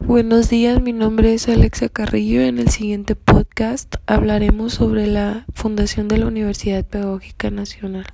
Buenos días, mi nombre es Alexa Carrillo. En el siguiente podcast hablaremos sobre la fundación de la Universidad Pedagógica Nacional.